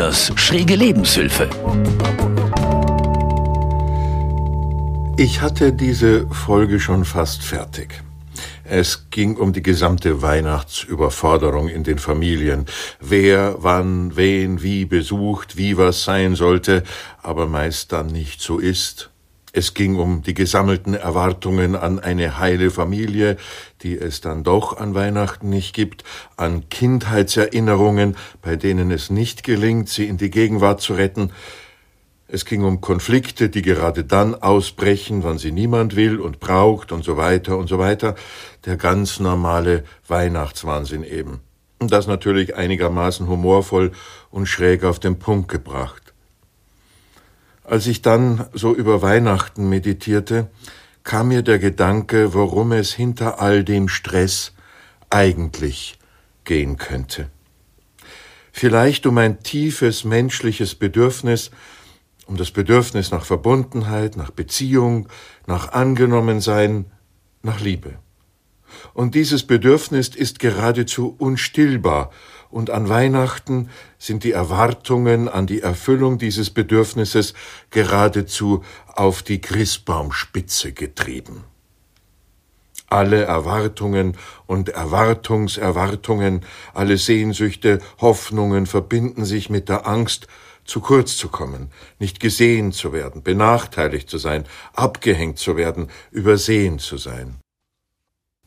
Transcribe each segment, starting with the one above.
Kühners schräge Lebenshilfe. Ich hatte diese Folge schon fast fertig. Es ging um die gesamte Weihnachtsüberforderung in den Familien. Wer, wann, wen, wie besucht, wie was sein sollte, aber meist dann nicht so ist. Es ging um die gesammelten Erwartungen an eine heile Familie, die es dann doch an Weihnachten nicht gibt, an Kindheitserinnerungen, bei denen es nicht gelingt, sie in die Gegenwart zu retten. Es ging um Konflikte, die gerade dann ausbrechen, wann sie niemand will und braucht und so weiter und so weiter. Der ganz normale Weihnachtswahnsinn eben. Und das natürlich einigermaßen humorvoll und schräg auf den Punkt gebracht. Als ich dann so über Weihnachten meditierte, kam mir der Gedanke, worum es hinter all dem Stress eigentlich gehen könnte. Vielleicht um ein tiefes menschliches Bedürfnis, um das Bedürfnis nach Verbundenheit, nach Beziehung, nach Angenommensein, nach Liebe. Und dieses Bedürfnis ist geradezu unstillbar und an Weihnachten sind die Erwartungen an die Erfüllung dieses Bedürfnisses geradezu auf die Christbaumspitze getrieben. Alle Erwartungen und Erwartungserwartungen, alle Sehnsüchte, Hoffnungen verbinden sich mit der Angst, zu kurz zu kommen, nicht gesehen zu werden, benachteiligt zu sein, abgehängt zu werden, übersehen zu sein.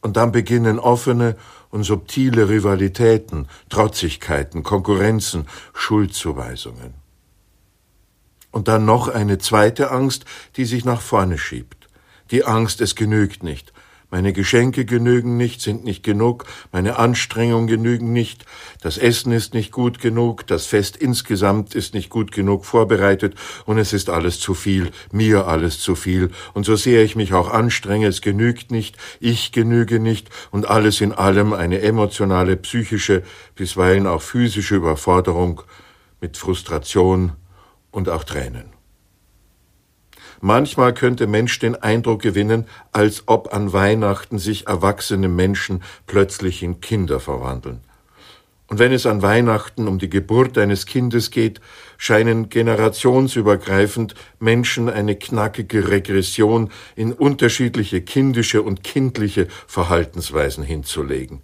Und dann beginnen offene und subtile Rivalitäten, Trotzigkeiten, Konkurrenzen, Schuldzuweisungen. Und dann noch eine zweite Angst, die sich nach vorne schiebt. Die Angst, es genügt nicht, meine Geschenke genügen nicht, sind nicht genug, meine Anstrengungen genügen nicht, das Essen ist nicht gut genug, das Fest insgesamt ist nicht gut genug vorbereitet. Und es ist alles zu viel, mir alles zu viel, und so sehr ich mich auch anstrenge, es genügt nicht, ich genüge nicht. Und alles in allem eine emotionale, psychische, bisweilen auch physische Überforderung mit Frustration und auch Tränen. Manchmal könnte Mensch den Eindruck gewinnen, als ob an Weihnachten sich erwachsene Menschen plötzlich in Kinder verwandeln. Und wenn es an Weihnachten um die Geburt eines Kindes geht, scheinen generationsübergreifend Menschen eine knackige Regression in unterschiedliche kindische und kindliche Verhaltensweisen hinzulegen.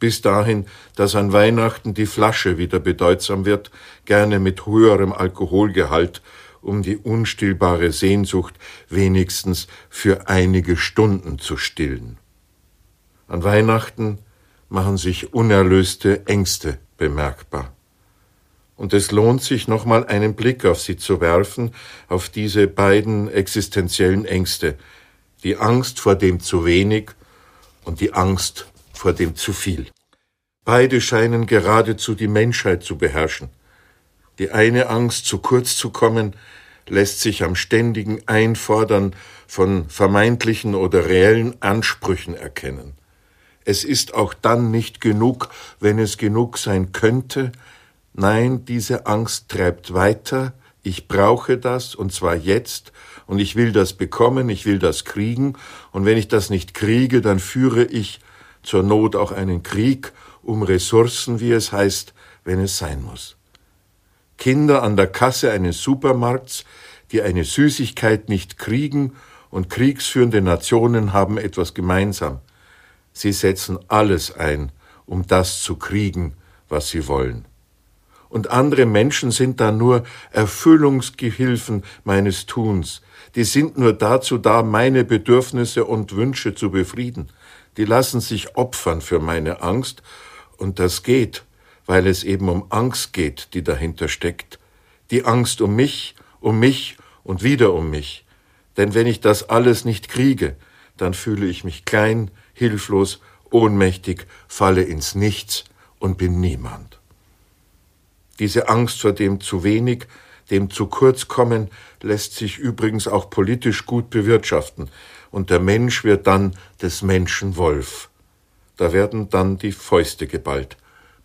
Bis dahin, dass an Weihnachten die Flasche wieder bedeutsam wird, gerne mit höherem Alkoholgehalt um die unstillbare Sehnsucht wenigstens für einige Stunden zu stillen. An Weihnachten machen sich unerlöste Ängste bemerkbar. Und es lohnt sich nochmal einen Blick auf sie zu werfen, auf diese beiden existenziellen Ängste, die Angst vor dem zu wenig und die Angst vor dem zu viel. Beide scheinen geradezu die Menschheit zu beherrschen. Die eine Angst, zu kurz zu kommen, lässt sich am ständigen Einfordern von vermeintlichen oder reellen Ansprüchen erkennen. Es ist auch dann nicht genug, wenn es genug sein könnte. Nein, diese Angst treibt weiter. Ich brauche das, und zwar jetzt, und ich will das bekommen, ich will das kriegen, und wenn ich das nicht kriege, dann führe ich zur Not auch einen Krieg um Ressourcen, wie es heißt, wenn es sein muss. Kinder an der Kasse eines Supermarkts, die eine Süßigkeit nicht kriegen, und kriegsführende Nationen haben etwas gemeinsam. Sie setzen alles ein, um das zu kriegen, was sie wollen. Und andere Menschen sind dann nur Erfüllungsgehilfen meines Tuns. Die sind nur dazu da, meine Bedürfnisse und Wünsche zu befrieden. Die lassen sich opfern für meine Angst, und das geht, weil es eben um Angst geht, die dahinter steckt. Die Angst um mich, um mich und wieder um mich. Denn wenn ich das alles nicht kriege, dann fühle ich mich klein, hilflos, ohnmächtig, falle ins Nichts und bin niemand. Diese Angst vor dem zu wenig, dem zu kurz kommen, lässt sich übrigens auch politisch gut bewirtschaften, und der Mensch wird dann des Menschen Wolf. Da werden dann die Fäuste geballt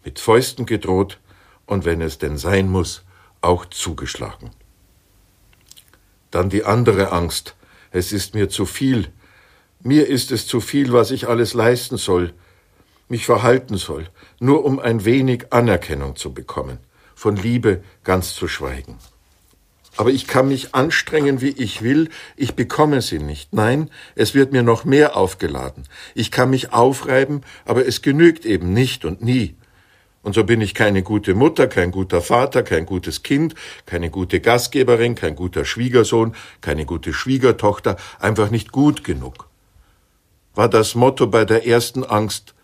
mit Fäusten gedroht und wenn es denn sein muss, auch zugeschlagen. Dann die andere Angst. Es ist mir zu viel. Mir ist es zu viel, was ich alles leisten soll, mich verhalten soll, nur um ein wenig Anerkennung zu bekommen. von Liebe ganz zu schweigen. Aber ich kann mich anstrengen, wie ich will, ich bekomme sie nicht. Nein, es wird mir noch mehr aufgeladen. Ich kann mich aufreiben, aber es genügt eben nicht und nie. Und so bin ich keine gute Mutter, kein guter Vater, kein gutes Kind, keine gute Gastgeberin, kein guter Schwiegersohn, keine gute Schwiegertochter, einfach nicht gut genug. War das Motto bei der ersten Angst,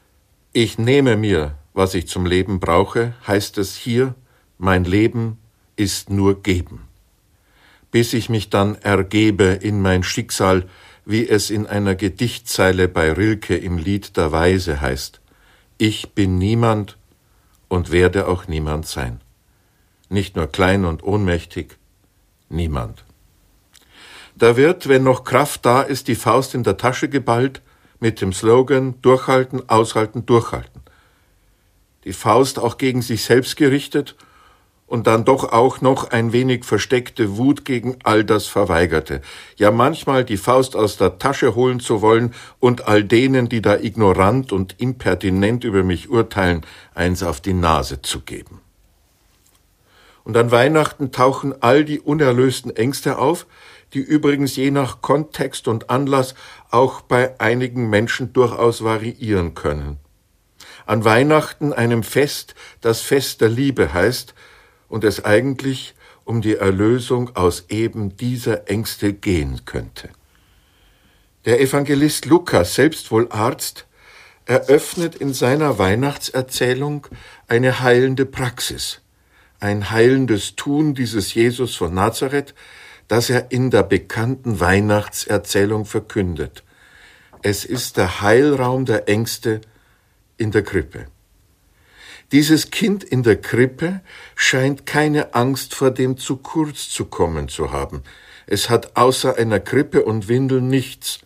ich nehme mir, was ich zum Leben brauche, heißt es hier, mein Leben ist nur geben bis ich mich dann ergebe in mein Schicksal, wie es in einer Gedichtzeile bei Rilke im Lied der Weise heißt. Ich bin niemand und werde auch niemand sein. Nicht nur klein und ohnmächtig, niemand. Da wird, wenn noch Kraft da ist, die Faust in der Tasche geballt, mit dem Slogan Durchhalten, aushalten, durchhalten. Die Faust auch gegen sich selbst gerichtet und dann doch auch noch ein wenig versteckte Wut gegen all das Verweigerte. Ja manchmal die Faust aus der Tasche holen zu wollen und all denen, die da ignorant und impertinent über mich urteilen, eins auf die Nase zu geben. Und an Weihnachten tauchen all die unerlösten Ängste auf, die übrigens je nach Kontext und Anlass auch bei einigen Menschen durchaus variieren können. An Weihnachten, einem Fest, das Fest der Liebe heißt, und es eigentlich um die Erlösung aus eben dieser Ängste gehen könnte. Der Evangelist Lukas, selbst wohl Arzt, eröffnet in seiner Weihnachtserzählung eine heilende Praxis, ein heilendes Tun dieses Jesus von Nazareth, das er in der bekannten Weihnachtserzählung verkündet. Es ist der Heilraum der Ängste in der Krippe. Dieses Kind in der Krippe scheint keine Angst vor dem zu kurz zu kommen zu haben. Es hat außer einer Krippe und Windel nichts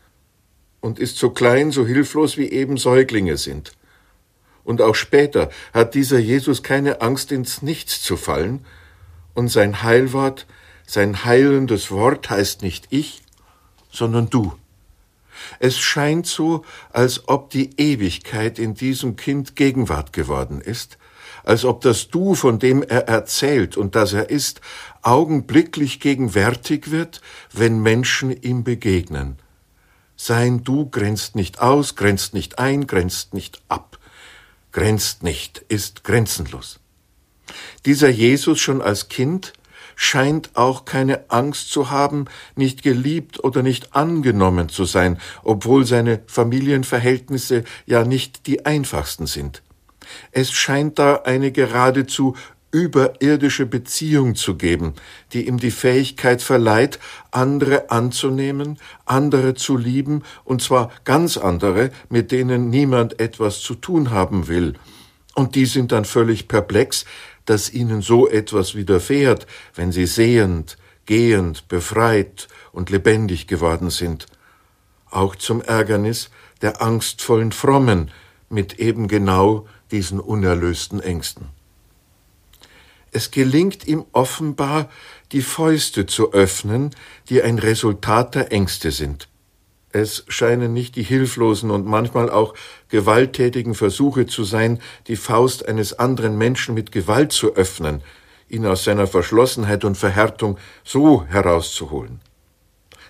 und ist so klein, so hilflos wie eben Säuglinge sind. Und auch später hat dieser Jesus keine Angst, ins Nichts zu fallen, und sein Heilwort, sein heilendes Wort heißt nicht ich, sondern du. Es scheint so, als ob die Ewigkeit in diesem Kind Gegenwart geworden ist, als ob das Du, von dem er erzählt und das er ist, augenblicklich gegenwärtig wird, wenn Menschen ihm begegnen. Sein Du grenzt nicht aus, grenzt nicht ein, grenzt nicht ab, grenzt nicht, ist grenzenlos. Dieser Jesus schon als Kind scheint auch keine Angst zu haben, nicht geliebt oder nicht angenommen zu sein, obwohl seine Familienverhältnisse ja nicht die einfachsten sind. Es scheint da eine geradezu überirdische Beziehung zu geben, die ihm die Fähigkeit verleiht, andere anzunehmen, andere zu lieben, und zwar ganz andere, mit denen niemand etwas zu tun haben will. Und die sind dann völlig perplex, dass ihnen so etwas widerfährt, wenn sie sehend, gehend, befreit und lebendig geworden sind. Auch zum Ärgernis der angstvollen Frommen mit eben genau diesen unerlösten Ängsten. Es gelingt ihm offenbar, die Fäuste zu öffnen, die ein Resultat der Ängste sind. Es scheinen nicht die hilflosen und manchmal auch gewalttätigen Versuche zu sein, die Faust eines anderen Menschen mit Gewalt zu öffnen, ihn aus seiner Verschlossenheit und Verhärtung so herauszuholen.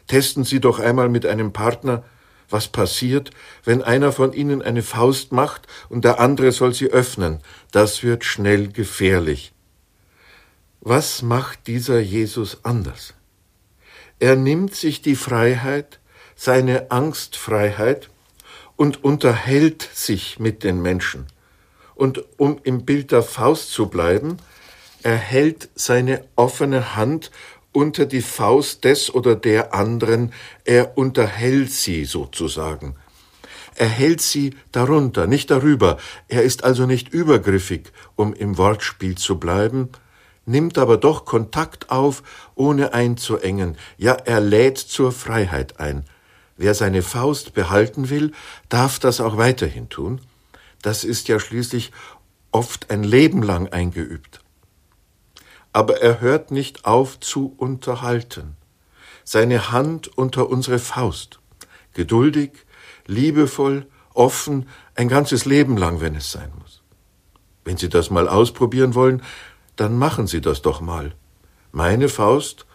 Testen Sie doch einmal mit einem Partner, was passiert, wenn einer von ihnen eine Faust macht und der andere soll sie öffnen. Das wird schnell gefährlich. Was macht dieser Jesus anders? Er nimmt sich die Freiheit, seine Angstfreiheit und unterhält sich mit den Menschen. Und um im Bild der Faust zu bleiben, er hält seine offene Hand unter die Faust des oder der anderen, er unterhält sie sozusagen. Er hält sie darunter, nicht darüber, er ist also nicht übergriffig, um im Wortspiel zu bleiben, nimmt aber doch Kontakt auf, ohne einzuengen, ja er lädt zur Freiheit ein, Wer seine Faust behalten will, darf das auch weiterhin tun. Das ist ja schließlich oft ein Leben lang eingeübt. Aber er hört nicht auf zu unterhalten. Seine Hand unter unsere Faust. Geduldig, liebevoll, offen, ein ganzes Leben lang, wenn es sein muss. Wenn Sie das mal ausprobieren wollen, dann machen Sie das doch mal. Meine Faust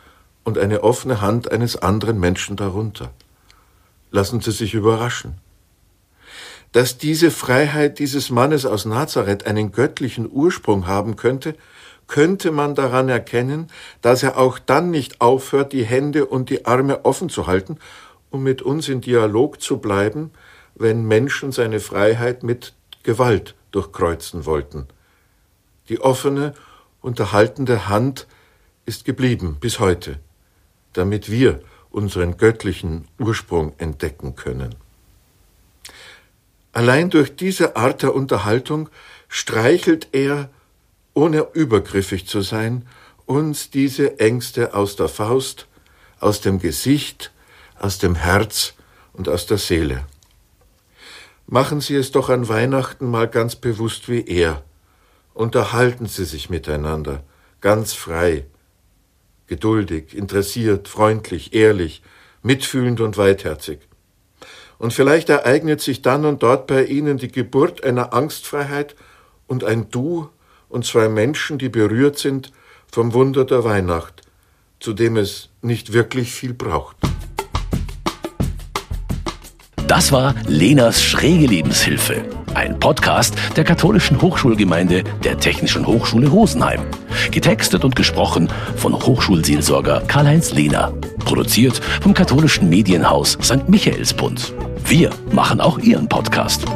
und eine offene Hand eines anderen Menschen darunter. Lassen Sie sich überraschen. Dass diese Freiheit dieses Mannes aus Nazareth einen göttlichen Ursprung haben könnte, könnte man daran erkennen, dass er auch dann nicht aufhört, die Hände und die Arme offen zu halten, um mit uns in Dialog zu bleiben, wenn Menschen seine Freiheit mit Gewalt durchkreuzen wollten. Die offene, unterhaltende Hand ist geblieben bis heute, damit wir unseren göttlichen Ursprung entdecken können. Allein durch diese Art der Unterhaltung streichelt er, ohne übergriffig zu sein, uns diese Ängste aus der Faust, aus dem Gesicht, aus dem Herz und aus der Seele. Machen Sie es doch an Weihnachten mal ganz bewusst wie er. Unterhalten Sie sich miteinander, ganz frei, geduldig, interessiert, freundlich, ehrlich, mitfühlend und weitherzig. Und vielleicht ereignet sich dann und dort bei Ihnen die Geburt einer Angstfreiheit und ein Du und zwei Menschen, die berührt sind vom Wunder der Weihnacht, zu dem es nicht wirklich viel braucht. Das war Lenas schräge Lebenshilfe, ein Podcast der katholischen Hochschulgemeinde der Technischen Hochschule Rosenheim. Getextet und gesprochen von Hochschulseelsorger Karl-Heinz Lehner. Produziert vom katholischen Medienhaus St. Michaelsbund. Wir machen auch Ihren Podcast.